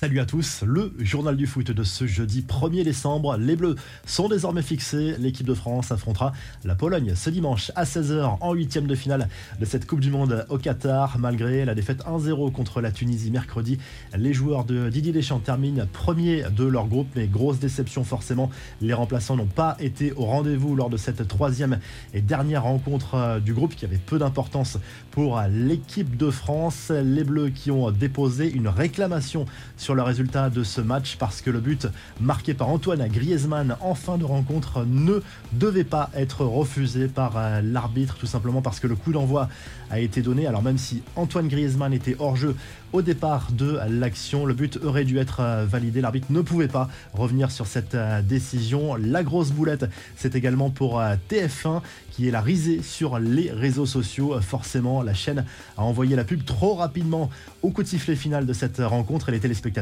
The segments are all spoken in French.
Salut à tous, le journal du foot de ce jeudi 1er décembre. Les Bleus sont désormais fixés. L'équipe de France affrontera la Pologne ce dimanche à 16h en huitième de finale de cette Coupe du Monde au Qatar. Malgré la défaite 1-0 contre la Tunisie mercredi, les joueurs de Didier Deschamps terminent premier de leur groupe, mais grosse déception forcément. Les remplaçants n'ont pas été au rendez-vous lors de cette troisième et dernière rencontre du groupe qui avait peu d'importance pour l'équipe de France. Les Bleus qui ont déposé une réclamation sur sur le résultat de ce match parce que le but marqué par Antoine Griezmann en fin de rencontre ne devait pas être refusé par euh, l'arbitre tout simplement parce que le coup d'envoi a été donné. Alors même si Antoine Griezmann était hors jeu au départ de l'action, le but aurait dû être euh, validé. L'arbitre ne pouvait pas revenir sur cette euh, décision. La grosse boulette, c'est également pour TF1 qui est la risée sur les réseaux sociaux. Forcément, la chaîne a envoyé la pub trop rapidement au coup de sifflet final de cette rencontre et les téléspectateurs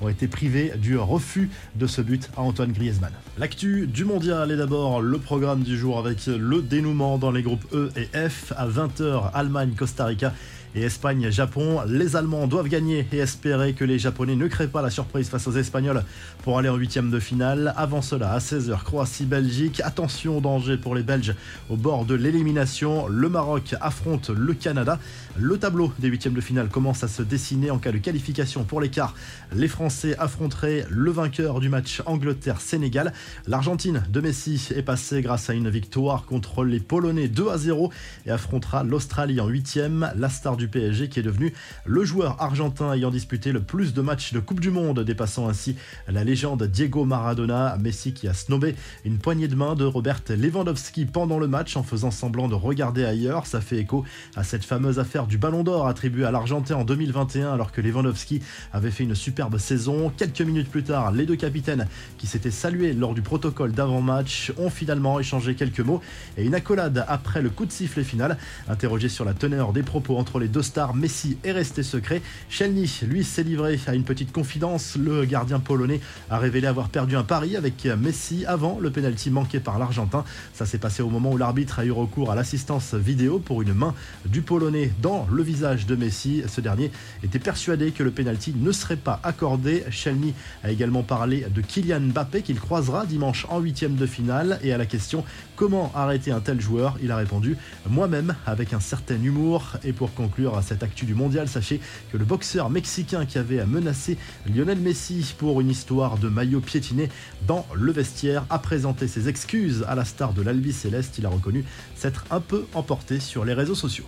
ont été privés du refus de ce but à Antoine Griezmann. L'actu du mondial est d'abord le programme du jour avec le dénouement dans les groupes E et F à 20h Allemagne-Costa Rica et Espagne-Japon. Les Allemands doivent gagner et espérer que les Japonais ne créent pas la surprise face aux Espagnols pour aller en huitième de finale. Avant cela, à 16h, Croatie-Belgique. Attention, danger pour les Belges au bord de l'élimination. Le Maroc affronte le Canada. Le tableau des huitièmes de finale commence à se dessiner en cas de qualification pour l'écart. Les Français affronteraient le vainqueur du match Angleterre-Sénégal. L'Argentine de Messi est passée grâce à une victoire contre les Polonais 2 à 0 et affrontera l'Australie en huitième. La star du PSG qui est devenu le joueur argentin ayant disputé le plus de matchs de Coupe du Monde, dépassant ainsi la légende Diego Maradona. Messi qui a snobé une poignée de main de Robert Lewandowski pendant le match en faisant semblant de regarder ailleurs. Ça fait écho à cette fameuse affaire du Ballon d'Or attribué à l'Argentin en 2021 alors que Lewandowski avait fait une superbe saison. Quelques minutes plus tard, les deux capitaines qui s'étaient salués lors du protocole d'avant-match ont finalement échangé quelques mots et une accolade après le coup de sifflet final. Interrogé sur la teneur des propos entre les deux stars, Messi est resté secret. Shelny, lui, s'est livré à une petite confidence. Le gardien polonais a révélé avoir perdu un pari avec Messi avant le pénalty manqué par l'Argentin. Ça s'est passé au moment où l'arbitre a eu recours à l'assistance vidéo pour une main du polonais dans le visage de Messi. Ce dernier était persuadé que le pénalty ne serait pas accordé. Shelny a également parlé de Kylian Mbappé qu'il croisera dimanche en huitième de finale et à la question comment arrêter un tel joueur, il a répondu moi-même avec un certain humour et pour conclure à cette actu du mondial, sachez que le boxeur mexicain qui avait menacé Lionel Messi pour une histoire de maillot piétiné dans le vestiaire a présenté ses excuses à la star de l'Albi Céleste. Il a reconnu s'être un peu emporté sur les réseaux sociaux.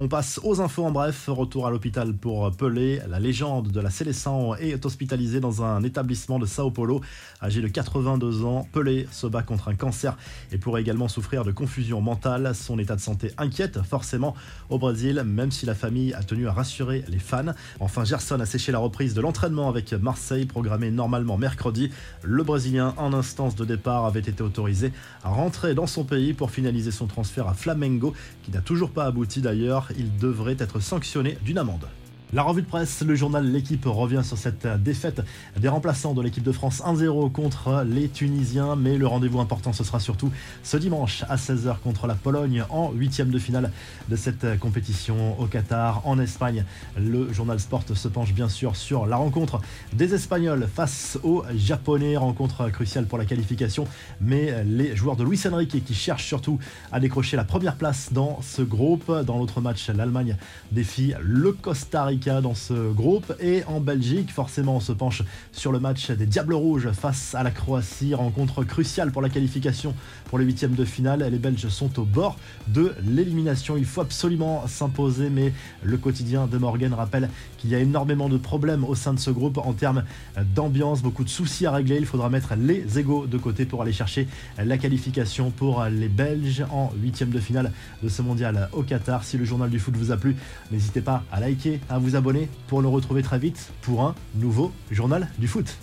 On passe aux infos en bref. Retour à l'hôpital pour Pelé. La légende de la Célestin est hospitalisée dans un établissement de Sao Paulo. Âgé de 82 ans, Pelé se bat contre un cancer et pourrait également souffrir de confusion mentale. Son état de santé inquiète forcément au Brésil, même si la famille a tenu à rassurer les fans. Enfin, Gerson a séché la reprise de l'entraînement avec Marseille, programmé normalement mercredi. Le Brésilien, en instance de départ, avait été autorisé à rentrer dans son pays pour finaliser son transfert à Flamengo, qui n'a toujours pas abouti d'ailleurs il devrait être sanctionné d'une amende. La revue de presse, le journal L'équipe revient sur cette défaite des remplaçants de l'équipe de France 1-0 contre les Tunisiens, mais le rendez-vous important ce sera surtout ce dimanche à 16h contre la Pologne en huitième de finale de cette compétition au Qatar, en Espagne. Le journal Sport se penche bien sûr sur la rencontre des Espagnols face aux Japonais, rencontre cruciale pour la qualification, mais les joueurs de Luis Enrique qui cherchent surtout à décrocher la première place dans ce groupe. Dans l'autre match, l'Allemagne défie le Costa Rica dans ce groupe. Et en Belgique, forcément, on se penche sur le match des Diables Rouges face à la Croatie. Rencontre cruciale pour la qualification pour les huitièmes de finale. Les Belges sont au bord de l'élimination. Il faut absolument s'imposer, mais le quotidien de Morgan rappelle qu'il y a énormément de problèmes au sein de ce groupe en termes d'ambiance, beaucoup de soucis à régler. Il faudra mettre les égaux de côté pour aller chercher la qualification pour les Belges en huitième de finale de ce mondial au Qatar. Si le journal du foot vous a plu, n'hésitez pas à liker, à vous abonner pour le retrouver très vite pour un nouveau journal du foot.